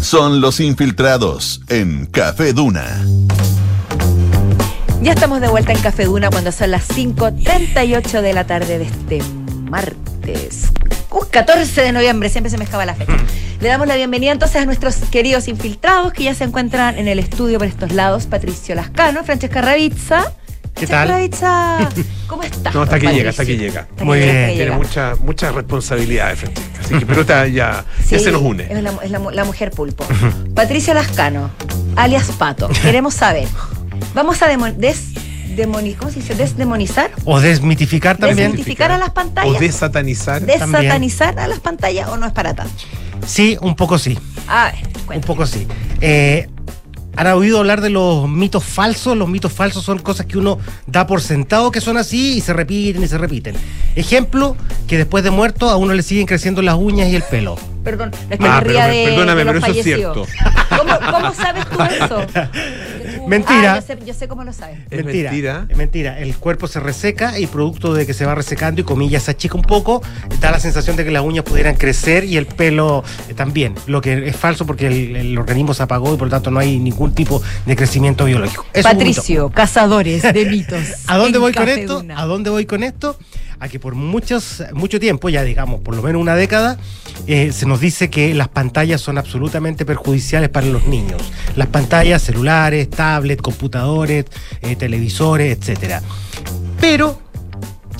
Son los infiltrados en Café Duna. Ya estamos de vuelta en Café Duna cuando son las 5.38 de la tarde de este martes un 14 de noviembre, siempre se me escapa la fecha. Le damos la bienvenida entonces a nuestros queridos infiltrados que ya se encuentran en el estudio por estos lados. Patricio Lascano, Francesca Ravizza. ¿Qué tal? ¿cómo estás? No, hasta aquí llega, hasta aquí llega. Hasta Muy bien. Tiene llega. mucha, mucha responsabilidad, Francesca. Así que, pero está ya, Sí, ya se nos une. Es la, es la mu- la mujer pulpo. Patricia Lascano, alias Pato. Queremos saber. Vamos a des- demoni- ¿cómo se dice? desdemonizar, O desmitificar también. desmitificar a las O pantallas, desatanizar. desatanizar a las pantallas o no es para tanto. Sí, un poco sí. A ver, Un poco sí. Eh, ¿Han oído hablar de los mitos falsos? Los mitos falsos son cosas que uno da por sentado que son así y se repiten y se repiten. Ejemplo, que después de muerto a uno le siguen creciendo las uñas y el pelo. Perdón, que Ah, pero- de, perdóname, de los pero eso es fallecidos. ¿Cómo, cómo sabes tú eso? Mentira. Ah, yo, sé, yo sé cómo lo sabes. Es mentira, mentira. Es mentira. El cuerpo se reseca y producto de que se va resecando y comillas se achica un poco, da la sensación de que las uñas pudieran crecer y el pelo eh, también. Lo que es falso porque el, el organismo se apagó y por lo tanto no hay ningún tipo de crecimiento biológico. Es. Patricio, cazadores de mitos. ¿A dónde voy con esto? ¿A dónde voy con esto? A que por muchos, mucho tiempo, ya digamos, por lo menos una década, eh, se nos dice que las pantallas son absolutamente perjudiciales para los niños. Las pantallas, celulares, tablets, computadores, eh, televisores, etcétera. Pero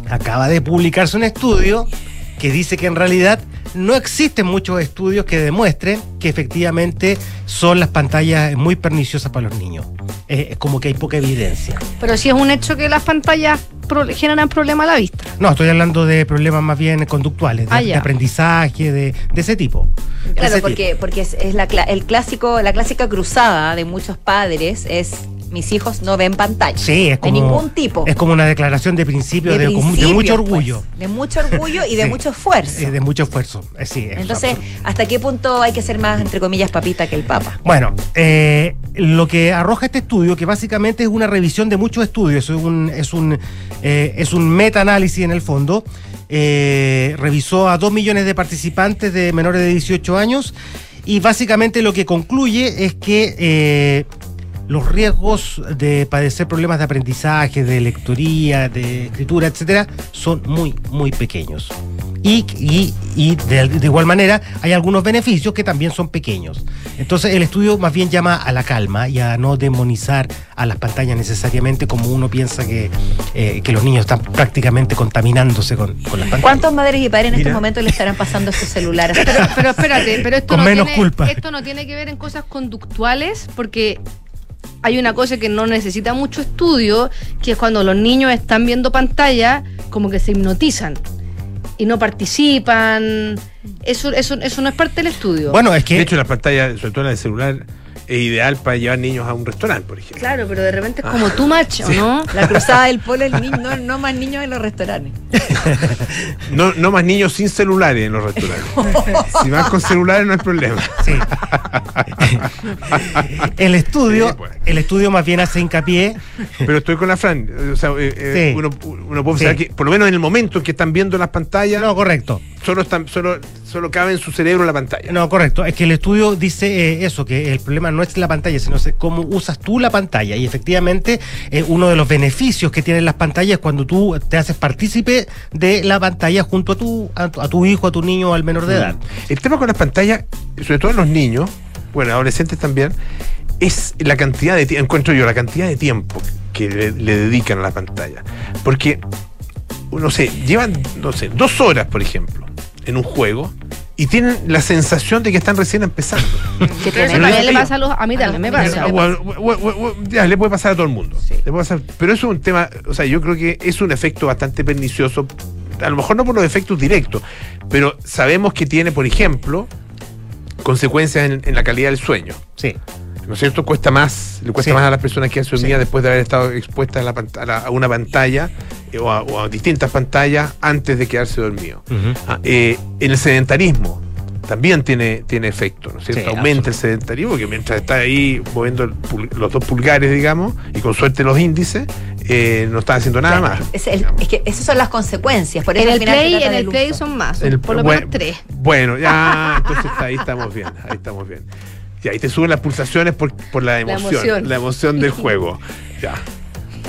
acaba de publicarse un estudio que dice que en realidad no existen muchos estudios que demuestren que efectivamente son las pantallas muy perniciosas para los niños. Eh, es como que hay poca evidencia. Pero sí es un hecho que las pantallas pro- generan problema a la vista. No, estoy hablando de problemas más bien conductuales, de, Ah, de aprendizaje, de, de ese tipo. Claro, ese porque, porque es, es la, el clásico, la clásica cruzada de muchos padres es mis hijos no ven pantalla. Sí, es como. De ningún tipo. Es como una declaración de principio, de, mucho pues, orgullo. de mucho orgullo y de Sí. mucho esfuerzo. eh, de mucho esfuerzo. eh, sí, es Entonces. ¿hasta qué punto hay que ser más, entre comillas, papita que el papa? Bueno, eh, lo que arroja este estudio, que básicamente es una revisión de muchos estudios, es un, es un, es un meta-análisis en el fondo, revisó a dos millones de participantes de menores de 18 años y básicamente lo que concluye es que los riesgos de padecer problemas de aprendizaje, de lectoría, de escritura, etcétera, son muy, muy pequeños. Y, y- y de, de igual manera hay algunos beneficios que también son pequeños. Entonces el estudio más bien llama a la calma y a no demonizar a las pantallas necesariamente como uno piensa que, eh, que los niños están prácticamente contaminándose con, con las pantallas. ¿Cuántos madres y padres en Mira. este momento le estarán pasando sus celulares? Pero, pero espérate, pero esto Con no, menos tiene, culpa. esto no tiene que ver en cosas conductuales, porque hay una cosa que no necesita mucho estudio, que es cuando los niños están viendo pantalla, como que se hipnotizan y no participan. Eso, eso, eso no es parte del estudio. Bueno, es que... De hecho, la pantalla, sobre todo la del celular, es ideal para llevar niños a un restaurante, por ejemplo. Claro, pero de repente es como too much, ¿o Sí. ¿no? La cruzada del polo, el niño, no, no más niños en los restaurantes. No, no más niños sin celulares en los restaurantes. si vas con celulares no hay problema. Sí. el estudio, Sí, pues. el estudio más bien hace hincapié Pero estoy con la Fran. O sea, eh, eh, Sí. uno, uno puede observar Sí. que, por lo menos en el momento en que están viendo las pantallas, No, correcto. solo, están, solo, solo cabe en su cerebro la pantalla. No, correcto. Es que el estudio dice eh, eso, que el problema no es la pantalla, sino es cómo usas tú la pantalla. Y efectivamente, eh, uno de los beneficios que tienen las pantallas es cuando tú te haces partícipe de la pantalla junto a tu, a tu, a tu hijo, a tu niño, al menor de edad. El tema con las pantallas, sobre todo en los niños, bueno, adolescentes también, es la cantidad de tiempo, encuentro yo, la cantidad de tiempo que le, le dedican a la pantalla. Porque, no sé, llevan, no sé, dos horas, por ejemplo, en un juego y tienen la sensación de que están recién empezando. ¿Qué Pero eso tiene? también le pasa a los. A mí también me pasa. Ah, le puede pasar a todo el mundo. Le puede pasar- pero eso es un tema, o sea, yo creo que es un efecto bastante pernicioso, a lo mejor no por los efectos directos, pero sabemos que tiene, por ejemplo, consecuencias en, en la calidad del sueño. Sí. ¿No es cierto? Cuesta más, le cuesta Sí. más a las personas que han dormidas Sí. después de haber estado expuestas a, la pant- a la- a una pantalla eh, o, a, o a distintas pantallas antes de quedarse dormido. Ah, eh, en el sedentarismo también tiene, tiene efecto, ¿no es cierto? Sí, Aumenta el sedentarismo, que mientras está ahí moviendo los dos pulgares, digamos, y con suerte los índices, eh, no está haciendo nada Claro, más. es, el- es que esas son las consecuencias. Por eso En el play, en el play son más, El- por lo menos tres. Bueno, ya, entonces ahí estamos bien, ahí estamos bien. Y ahí te suben las pulsaciones por, por la emoción, emoción. la emoción del juego. Ya.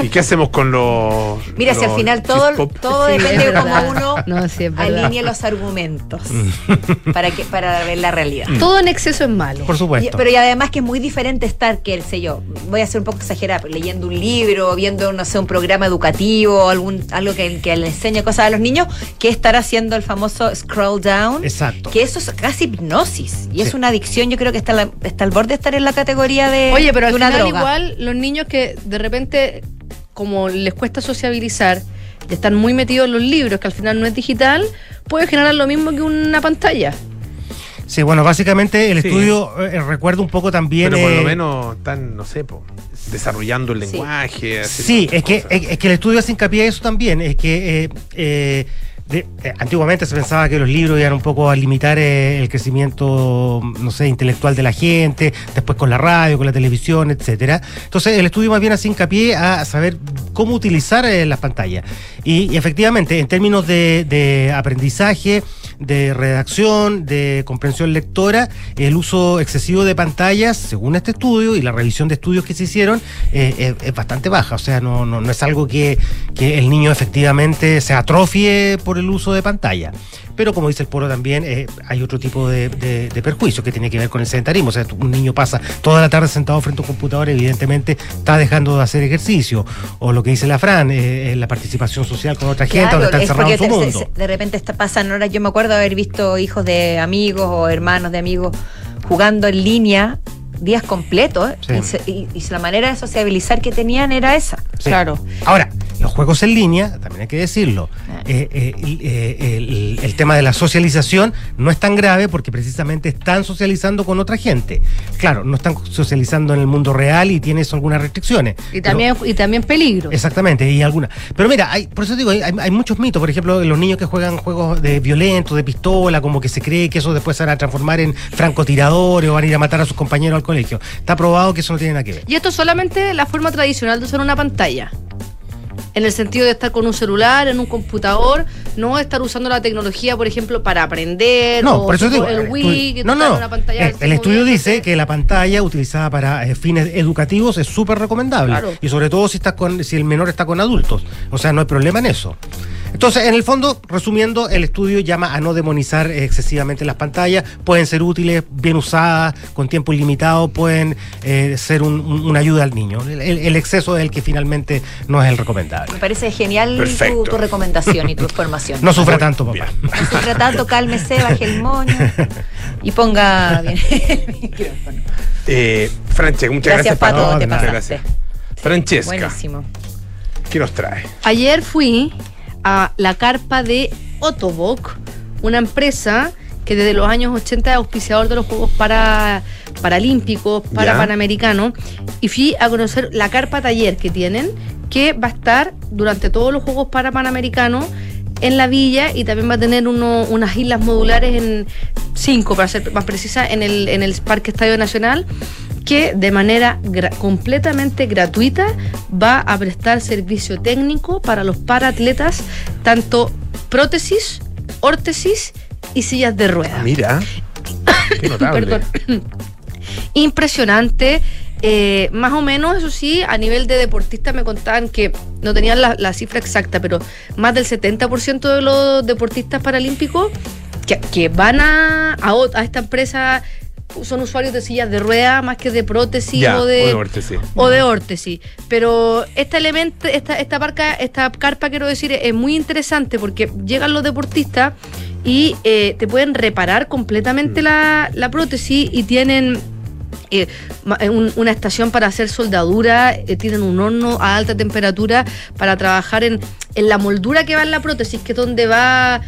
¿Y qué hacemos con los. Mira, si al final todo, todo Sí, depende de cómo uno No, sí, alinee los argumentos para que para ver la realidad. Todo en exceso es malo. Por Y- supuesto. pero y además que es muy diferente estar que el sé yo, voy a ser un poco exagerada, leyendo un libro, viendo, no sé, un programa educativo, algún, algo que, que le enseñe cosas a los niños, que estar haciendo el famoso scroll down. Exacto. Que eso es casi hipnosis. Y es una adicción, yo creo que está, la- está al borde de estar en la categoría de, Oye, pero de al una final droga. igual los niños que de repente, como les cuesta sociabilizar, y están muy metidos en los libros, que al final no es digital, puede generar lo mismo que una pantalla. Sí, bueno, básicamente el Sí. estudio eh, recuerda un poco también. Pero por lo eh, menos están, no sé, po, desarrollando el Sí. lenguaje. Sí, es que, es que el estudio hace hincapié a eso también, es que eh, eh, de- eh, antiguamente se pensaba que los libros iban un poco a limitar eh, el crecimiento, no sé, intelectual de la gente, después con la radio, con la televisión, etcétera. Entonces el estudio más bien hace hincapié a saber cómo utilizar eh, las pantallas. Y, y efectivamente, en términos de, de aprendizaje, de redacción, de comprensión lectora, el uso excesivo de pantallas, según este estudio y la revisión de estudios que se hicieron, eh, es, es bastante baja. O sea, no, no, no es algo que, que el niño efectivamente se atrofie por el uso de pantalla. Pero como dice el Polo también, eh, hay otro tipo de, de, de perjuicio que tiene que ver con el sedentarismo. O sea, un niño pasa toda la tarde sentado frente a un computador, evidentemente está dejando de hacer ejercicio. O lo que dice la Fran, eh, la participación social con otra gente, donde está es encerrado en su mundo. se- de repente está, pasan horas. Yo me acuerdo haber visto hijos de amigos o hermanos de amigos jugando en línea días completos. Sí. Y, se- y- y la manera de sociabilizar que tenían era esa. Sí. Claro. Ahora, los juegos en línea, también hay que decirlo, eh, eh, el, eh, el- el tema de la socialización no es tan grave porque precisamente están socializando con otra gente. Claro, no están socializando en el mundo real y tiene eso algunas restricciones. Y Pero- también, y también peligro. Exactamente, y algunas. Pero mira, hay, por eso digo, hay, hay muchos mitos. Por ejemplo, los niños que juegan juegos de violentos, de pistola, como que se cree que eso después se van a transformar en francotiradores o van a ir a matar a sus compañeros al colegio. Está probado que eso no tiene nada que ver. Y esto es solamente la forma tradicional de usar una pantalla. En el sentido de estar con un celular, en un computador, no estar usando la tecnología, por ejemplo, para aprender. No, o por eso digo. el Wii, no, no. pantalla. El, el estudio dice que la pantalla utilizada para eh, fines educativos es súper recomendable. Claro. Y sobre todo si está con, si el menor está con adultos. O sea, no hay problema en eso. Entonces, en el fondo, resumiendo, el estudio llama a no demonizar excesivamente las pantallas. Pueden ser útiles, bien usadas, con tiempo ilimitado, pueden eh, ser un- un- una ayuda al niño. El, exceso es el que finalmente no es el recomendable. Me parece genial tu, recomendación y tu información. No sufra tanto, papá. No sufra tanto, cálmese, baje el moño y ponga bien el micrófono. Eh, Francesca, muchas Gracias, gracias, Pato, te pasaste. gracias. Francesca, Buenísimo. ¿qué nos trae? Ayer fui a la carpa de Otobok, una empresa que desde los años 80 es auspiciador de los Juegos para, Paralímpicos, para. Panamericanos, y fui a conocer la carpa taller que tienen, que va a estar durante todos los Juegos para Panamericanos en la villa y también va a tener uno- unas islas modulares en cinco, para ser más precisa, en el, en el Parque Estadio Nacional que de manera gra- completamente gratuita va a prestar servicio técnico para los paratletas, tanto prótesis, órtesis y sillas de ruedas. Mira, qué notable. Perdón. Impresionante. eh, más o menos, eso sí, a nivel de deportistas me contaban que no tenían la, la cifra exacta, pero más del 70% de los deportistas paralímpicos que, que van a, a, a esta empresa son usuarios de sillas de rueda más que de prótesis Ya, o de, o de órtesis. o de órtesis. Pero este elemento, esta, esta barca, esta carpa, quiero decir, es muy interesante porque llegan los deportistas y eh, te pueden reparar completamente la, la prótesis y tienen eh, eh, un- una estación para hacer soldadura, eh, tienen un horno a alta temperatura para trabajar en, en la moldura que va en la prótesis, que es donde va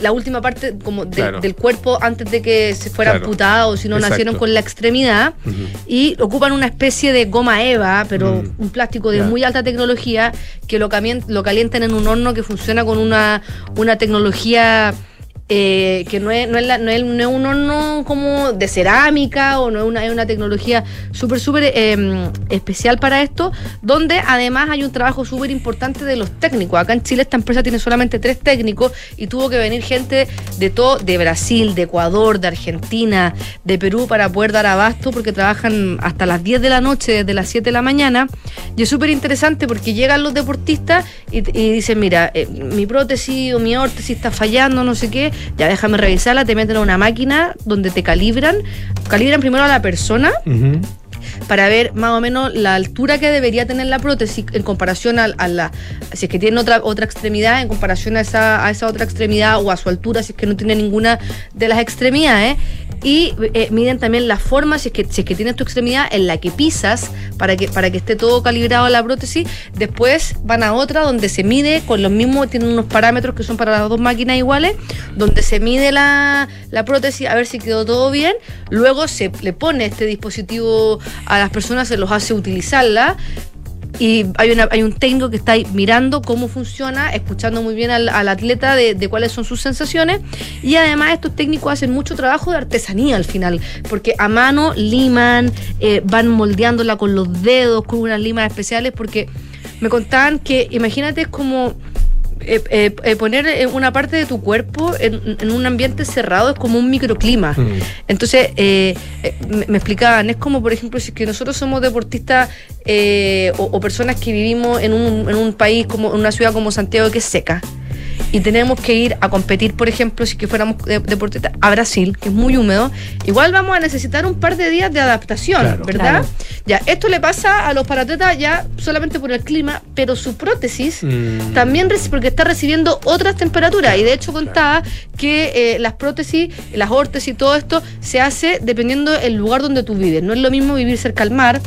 la última parte como de- Claro. del cuerpo antes de que se fuera Claro. amputado si no nacieron con la extremidad y ocupan una especie de goma eva, pero Mm. un plástico de muy alta tecnología que lo calientan en un horno que funciona con una, una tecnología eh, que no es, no, es la- no es- no es un horno como de cerámica o no es una, es una tecnología súper, súper eh, especial para esto, donde además hay un trabajo súper importante de los técnicos. Acá en Chile esta empresa tiene solamente tres técnicos y tuvo que venir gente de todo, de Brasil, de Ecuador, de Argentina, de Perú para poder dar abasto porque trabajan hasta las 10 de la noche, desde las 7 de la mañana. Y es súper interesante porque llegan los deportistas y, y dicen, mira, eh, mi prótesis o mi órtesis está fallando, no sé qué, ya déjame revisarla, te meten a una máquina donde te calibran, calibran primero a la persona para ver más o menos la altura que debería tener la prótesis en comparación a, a la si es que tiene otra otra extremidad en comparación a esa, a esa otra extremidad o a su altura si es que no tiene ninguna de las extremidades. Y eh, miden también la forma si es que si es que tienes tu extremidad en la que pisas para que para que esté todo calibrado la prótesis. Después van a otra donde se mide con los mismos tienen unos parámetros que son para las dos máquinas iguales donde se mide la, la prótesis a ver si quedó todo bien. Luego se le pone este dispositivo a las personas se los hace utilizarla y hay, una, hay un técnico que está ahí mirando cómo funciona, escuchando muy bien al, atleta de, de cuáles son sus sensaciones. Y además estos técnicos hacen mucho trabajo de artesanía al final, porque a mano liman, eh, van moldeándola con los dedos, con unas limas especiales, porque me contaban que, imagínate, es como... eh, eh, eh, poner eh, una parte de tu cuerpo en, en un ambiente cerrado es como un microclima. Entonces, eh, eh, me, me explicaban, es como, por ejemplo, si que nosotros somos deportistas eh, o, o personas que vivimos en un, en un país, como en una ciudad como Santiago, que es seca. Y tenemos que ir a competir, por ejemplo, si que fuéramos de- deportistas a Brasil, que es muy húmedo, igual vamos a necesitar un par de días de adaptación, Claro. ¿verdad? Claro. Ya, esto le pasa a los paratletas ya solamente por el clima, pero su prótesis también reci- porque está recibiendo otras temperaturas y de hecho contaba que eh, las prótesis, las órtesis y todo esto se hace dependiendo del lugar donde tú vives. No es lo mismo vivir cerca al mar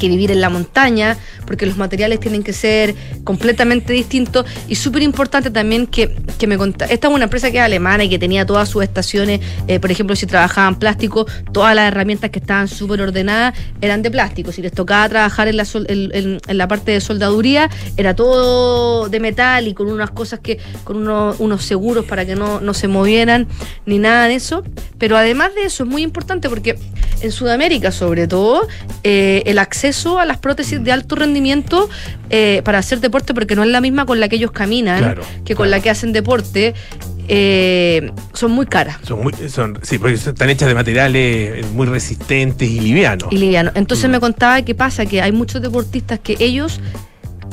que vivir en la montaña, porque los materiales tienen que ser completamente distintos y súper importante también que, que me contá. Esta es una empresa que es alemana y que tenía todas sus estaciones, eh, por ejemplo, si trabajaban plástico, todas las herramientas que estaban súper ordenadas eran de plástico. Si les tocaba trabajar en la, sol- en, la parte de soldaduría, era todo de metal y con unas cosas que, con unos, unos seguros para que no, no se movieran ni nada de eso. Pero además de eso es muy importante porque en Sudamérica, sobre todo, eh, el acceso a las prótesis de alto rendimiento eh, para hacer deporte, porque no es la misma con la que ellos caminan, Claro, que con la que hacen deporte, eh, son muy caras. Son muy, son, sí, porque están hechas de materiales muy resistentes y livianos. y liviano. Entonces me contaba que pasa que hay muchos deportistas que ellos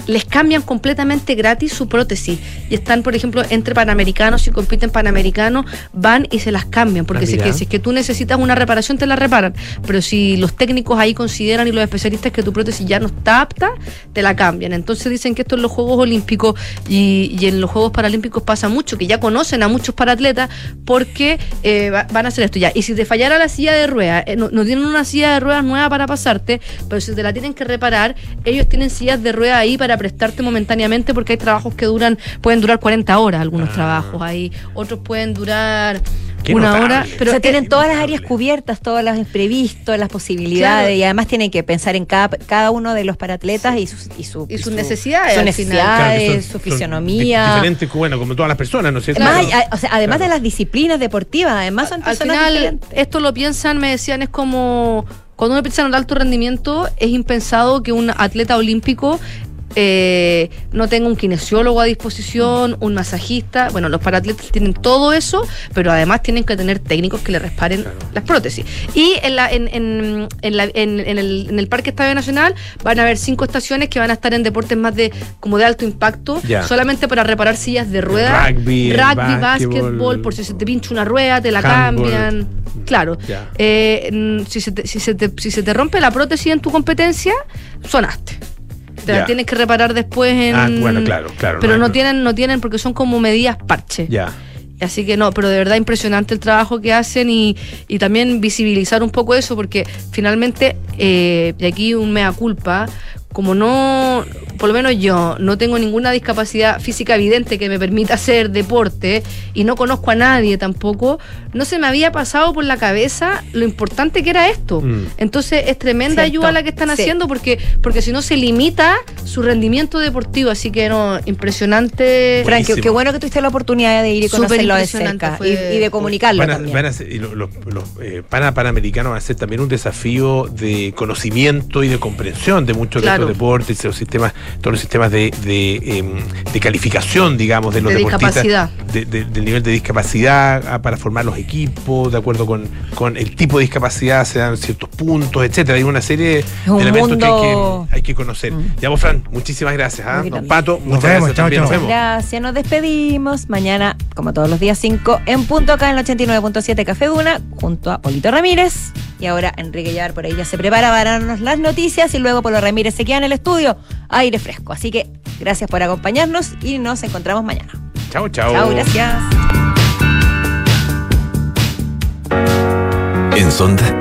les cambian completamente gratis su prótesis y están, por ejemplo, entre panamericanos y compiten panamericanos, van y se las cambian, porque Ah, si, es que, si es que tú necesitas una reparación, te la reparan, pero si los técnicos ahí consideran y los especialistas que tu prótesis ya no está apta, te la cambian. Entonces dicen que esto en los Juegos Olímpicos y, y en los Juegos Paralímpicos pasa mucho, que ya conocen a muchos paratletas porque eh, va- van a hacer esto ya. Y si te fallara la silla de ruedas, eh, no, no tienen una silla de ruedas nueva para pasarte, pero si te la tienen que reparar, ellos tienen sillas de ruedas ahí para prestarte momentáneamente porque hay trabajos que duran, pueden durar 40 horas algunos trabajos ahí, otros pueden durar Qué una notable. hora, pero o sea, tienen todas las áreas cubiertas, todas las imprevistos, las posibilidades, Claro. y además tienen que pensar en cada, cada uno de los paratletas y sus, y su- Y sus su- necesidades, sus al final. necesidades, Claro, que son- su fisionomía. di- Diferentes, bueno, como todas las personas, ¿no es cierto? Además, hay- o sea, además de las disciplinas deportivas, además son al personas final diferentes. esto lo piensan, me decían, es como cuando uno piensa en el alto rendimiento, es impensado que un atleta olímpico eh, no tenga un kinesiólogo a disposición, un masajista. Bueno, los paratletas tienen todo eso, pero además tienen que tener técnicos que le reparen las prótesis. Y en, la, en, en, en la- en- en el, en el Parque Estadio Nacional van a haber cinco estaciones que van a estar en deportes más de como de alto impacto, solamente para reparar sillas de ruedas, Rugby, rugby, básquetbol, por si se te pincha una rueda, te la handball. cambian. Claro. Eh, si, se te, si, se te, si se te rompe la prótesis en tu competencia, sonaste. Te Ya. la tienes que reparar después en. Ah, bueno, claro, claro. Pero no tienen, no tienen porque son como medidas parche. Ya. Así que no, pero de verdad impresionante el trabajo que hacen y, y también visibilizar un poco eso, porque finalmente, eh, y aquí un mea culpa, como no, por lo menos yo, no tengo ninguna discapacidad física evidente que me permita hacer deporte y no conozco a nadie tampoco, no se me había pasado por la cabeza lo importante que era esto. Mm. Entonces es tremenda Cierto. ayuda la que están Sí. haciendo porque, porque si no se limita su rendimiento deportivo. Así que no, impresionante. Frank, qué, bueno que tuviste la oportunidad de ir y conocerlo de cerca fue. y, y de comunicarlo Van a- también. van a ser- y lo- los los, eh, pana- panamericanos van a ser también un desafío de conocimiento y de comprensión de muchos Claro. de deportes, los sistemas, todos los sistemas de, de, em, de calificación, digamos, de los De deportistas, discapacidad. de- de- del nivel de discapacidad ah, para formar los equipos, de acuerdo con, con el tipo de discapacidad, se dan ciertos puntos, etcétera. Hay una serie un de elementos que hay que, hay que conocer. Ya vos, Fran, muchísimas gracias. ¿ah? Don grande. Pato, muchas vemos, gracias chao. Nos vemos. Gracias, nos despedimos. Mañana, como todos los días, 5 en punto acá en el 89.7 Café Duna, junto a Polito Ramírez. Y ahora Enrique Llar por ahí ya se prepara para darnos las noticias y luego Polo Ramírez se queda en el estudio, aire fresco. Así que gracias por acompañarnos y nos encontramos mañana. Chao, chao. Chao, gracias. En Sonda